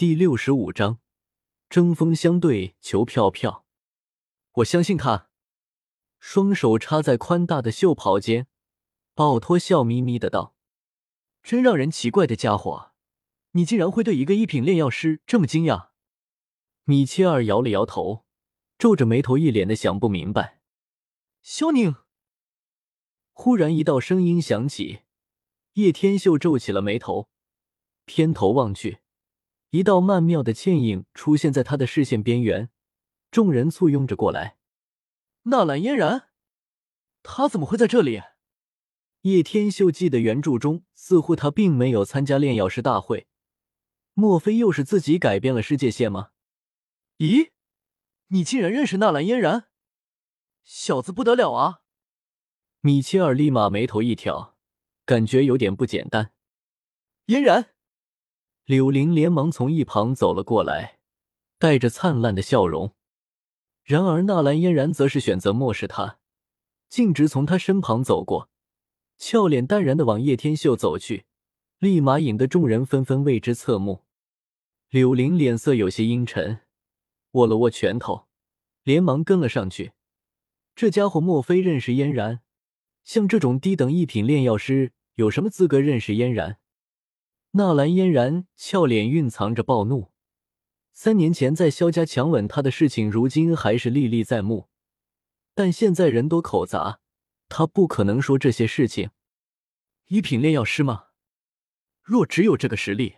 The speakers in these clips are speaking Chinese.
第六十五章，针锋相对，求票票。我相信他。双手插在宽大的袖袍间，奥托笑眯眯的道：“真让人奇怪的家伙，你竟然会对一个一品炼药师这么惊讶。”米切尔摇了摇头，皱着眉头，一脸的想不明白。萧宁，忽然一道声音响起，叶天秀皱起了眉头，偏头望去。一道曼妙的倩影出现在他的视线边缘，众人簇拥着过来。纳兰嫣然，他怎么会在这里？叶天秀记得原著中似乎他并没有参加炼药师大会，莫非又是自己改变了世界线吗？咦，你竟然认识纳兰嫣然，小子不得了啊！米切尔立马眉头一挑，感觉有点不简单。嫣然。柳玲连忙从一旁走了过来，带着灿烂的笑容。然而纳兰嫣然则是选择漠视他，径直从他身旁走过，俏脸淡然的往叶天秀走去，立马引得众人纷纷为之侧目。柳玲脸色有些阴沉，握了握拳头，连忙跟了上去。这家伙莫非认识嫣然？像这种低等一品炼药师，有什么资格认识嫣然？纳兰嫣然俏脸蕴藏着暴怒。三年前在萧家强吻她的事情，如今还是历历在目。但现在人多口杂，他不可能说这些事情。一品炼药师吗？若只有这个实力，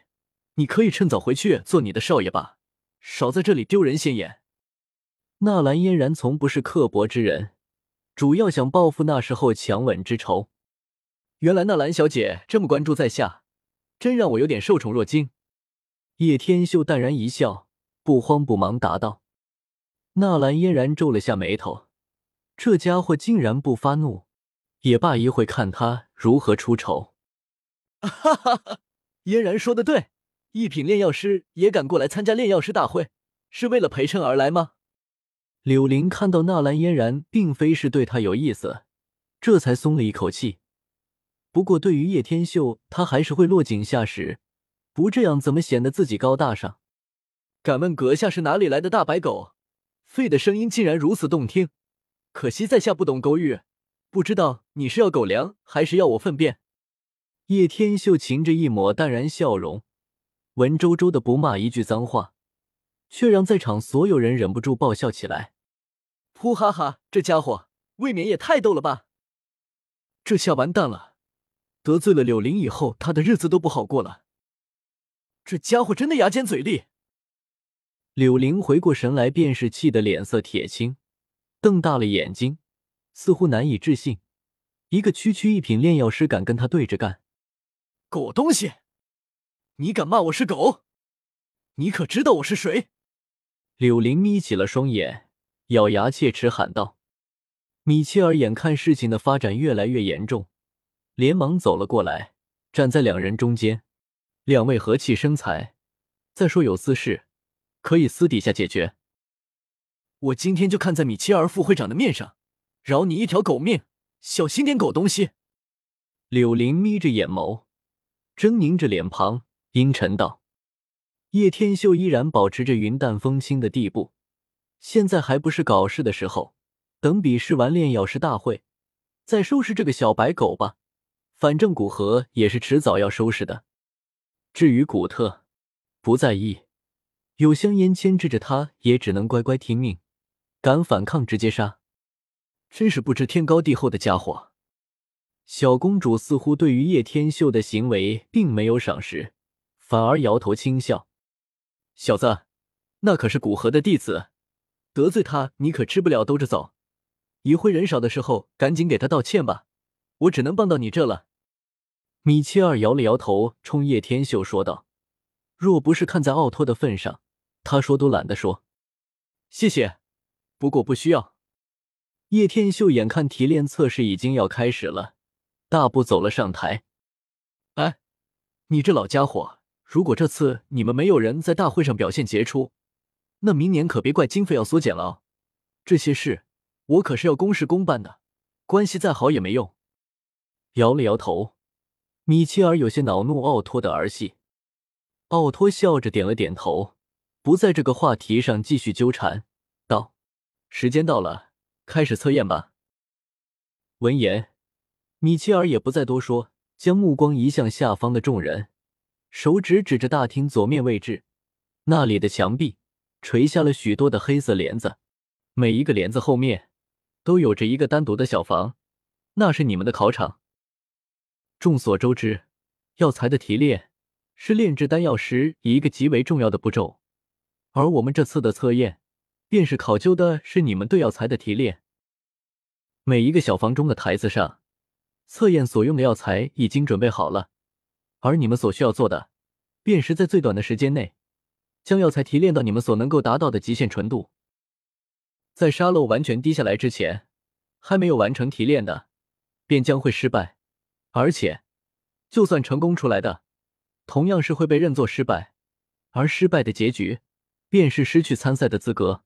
你可以趁早回去做你的少爷吧，少在这里丢人现眼。纳兰嫣然从不是刻薄之人，主要想报复那时候强吻之仇。原来纳兰小姐这么关注在下。真让我有点受宠若惊。叶天秀淡然一笑，不慌不忙答道：“纳兰嫣然皱了下眉头，这家伙竟然不发怒，也罢一会看他如何出丑。”哈哈哈！嫣然说的对，一品炼药师也敢过来参加炼药师大会，是为了陪衬而来吗？柳林看到纳兰嫣然并非是对他有意思，这才松了一口气。不过，对于叶天秀，他还是会落井下石。不这样，怎么显得自己高大上？敢问阁下是哪里来的大白狗？吠的声音竟然如此动听。可惜在下不懂狗语，不知道你是要狗粮，还是要我粪便？叶天秀噙着一抹淡然笑容，文绉绉的不骂一句脏话，却让在场所有人忍不住爆笑起来。噗哈哈，这家伙未免也太逗了吧！这下完蛋了。得罪了柳玲以后，他的日子都不好过了。这家伙真的牙尖嘴利。柳玲回过神来，便是气得脸色铁青，瞪大了眼睛，似乎难以置信：一个区区一品炼药师敢跟他对着干？狗东西，你敢骂我是狗？你可知道我是谁？柳玲眯起了双眼，咬牙切齿喊道：“米切尔，眼看事情的发展越来越严重。”连忙走了过来，站在两人中间。两位和气生财，再说有私事，可以私底下解决。我今天就看在米切尔副会长的面上，饶你一条狗命，小心点，狗东西！柳林眯着眼眸，狰狞着脸庞，阴沉道：“叶天秀依然保持着云淡风轻的地步，现在还不是搞事的时候，等比试完炼药师大会，再收拾这个小白狗吧。”反正古河也是迟早要收拾的。至于古特，不在意，有香烟牵制着他，也只能乖乖听命。敢反抗，直接杀！真是不知天高地厚的家伙。小公主似乎对于叶天秀的行为并没有赏识，反而摇头轻笑：“小子，那可是古河的弟子，得罪他你可吃不了兜着走。一会人少的时候，赶紧给他道歉吧。我只能帮到你这了。”米切尔摇了摇头，冲叶天秀说道：“若不是看在奥托的份上，他说都懒得说。谢谢，不过不需要。”叶天秀眼看提炼测试已经要开始了，大步走了上台。“哎，你这老家伙，如果这次你们没有人在大会上表现杰出，那明年可别怪经费要缩减了。这些事我可是要公事公办的，关系再好也没用。”摇了摇头。米切尔有些恼怒奥托的儿戏。奥托笑着点了点头，不在这个话题上继续纠缠，道：“时间到了，开始测验吧。”闻言，米切尔也不再多说，将目光移向下方的众人，手指指着大厅左面位置，那里的墙壁垂下了许多的黑色帘子，每一个帘子后面都有着一个单独的小房，那是你们的考场。众所周知，药材的提炼。是炼制丹药时一个极为重要的步骤，而我们这次的测验，便是考究的是你们对药材的提炼。每一个小房中的台子上，测验所用的药材已经准备好了，而你们所需要做的，便是在最短的时间内，将药材提炼到你们所能够达到的极限纯度。在沙漏完全滴下来之前，还没有完成提炼的，便将会失败，而且，就算成功出来的。同样是会被认作失败，而失败的结局便是失去参赛的资格。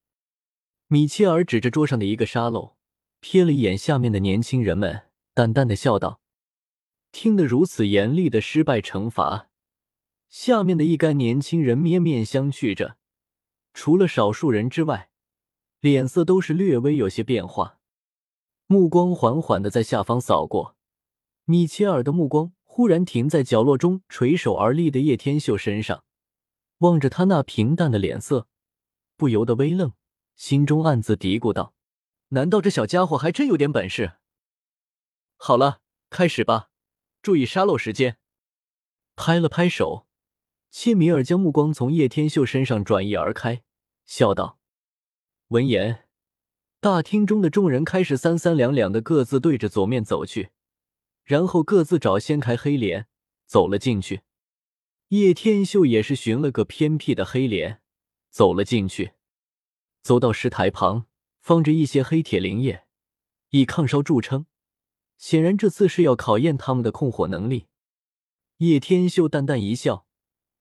米切尔指着桌上的一个沙漏，瞥了一眼下面的年轻人们，淡淡的笑道：“听得如此严厉的失败惩罚，下面的一干年轻人面面相觑着，除了少数人之外，脸色都是略微有些变化，目光缓缓的在下方扫过。米切尔的目光。”忽然停在角落中垂手而立的叶天秀身上，望着他那平淡的脸色，不由得微愣，心中暗自嘀咕道：“难道这小家伙还真有点本事？”好了，开始吧，注意沙漏时间。拍了拍手，切米尔将目光从叶天秀身上转移而开，笑道：“闻言，大厅中的众人开始三三两两的各自对着左面走去。”然后各自找掀开黑帘，走了进去。叶天秀也是寻了个偏僻的黑帘，走了进去。走到石台旁，放着一些黑铁灵液，以抗烧著称。显然这次是要考验他们的控火能力。叶天秀淡淡一笑，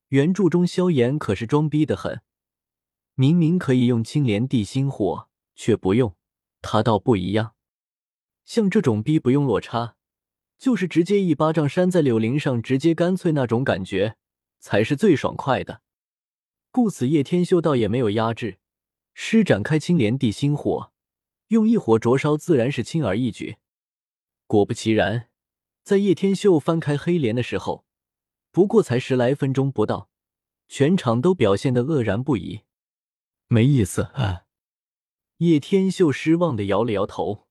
原著中萧炎可是装逼的很，明明可以用青莲地心火，却不用。他倒不一样，像这种逼不用落差。就是直接一巴掌扇在柳林上，直接干脆那种感觉，才是最爽快的。故此，叶天秀倒也没有压制，施展开青莲地心火，用一火灼烧，自然是轻而易举。果不其然，在叶天秀翻开黑帘的时候，不过才十来分钟不到，全场都表现得愕然不已。没意思啊！叶天秀失望的摇了摇头。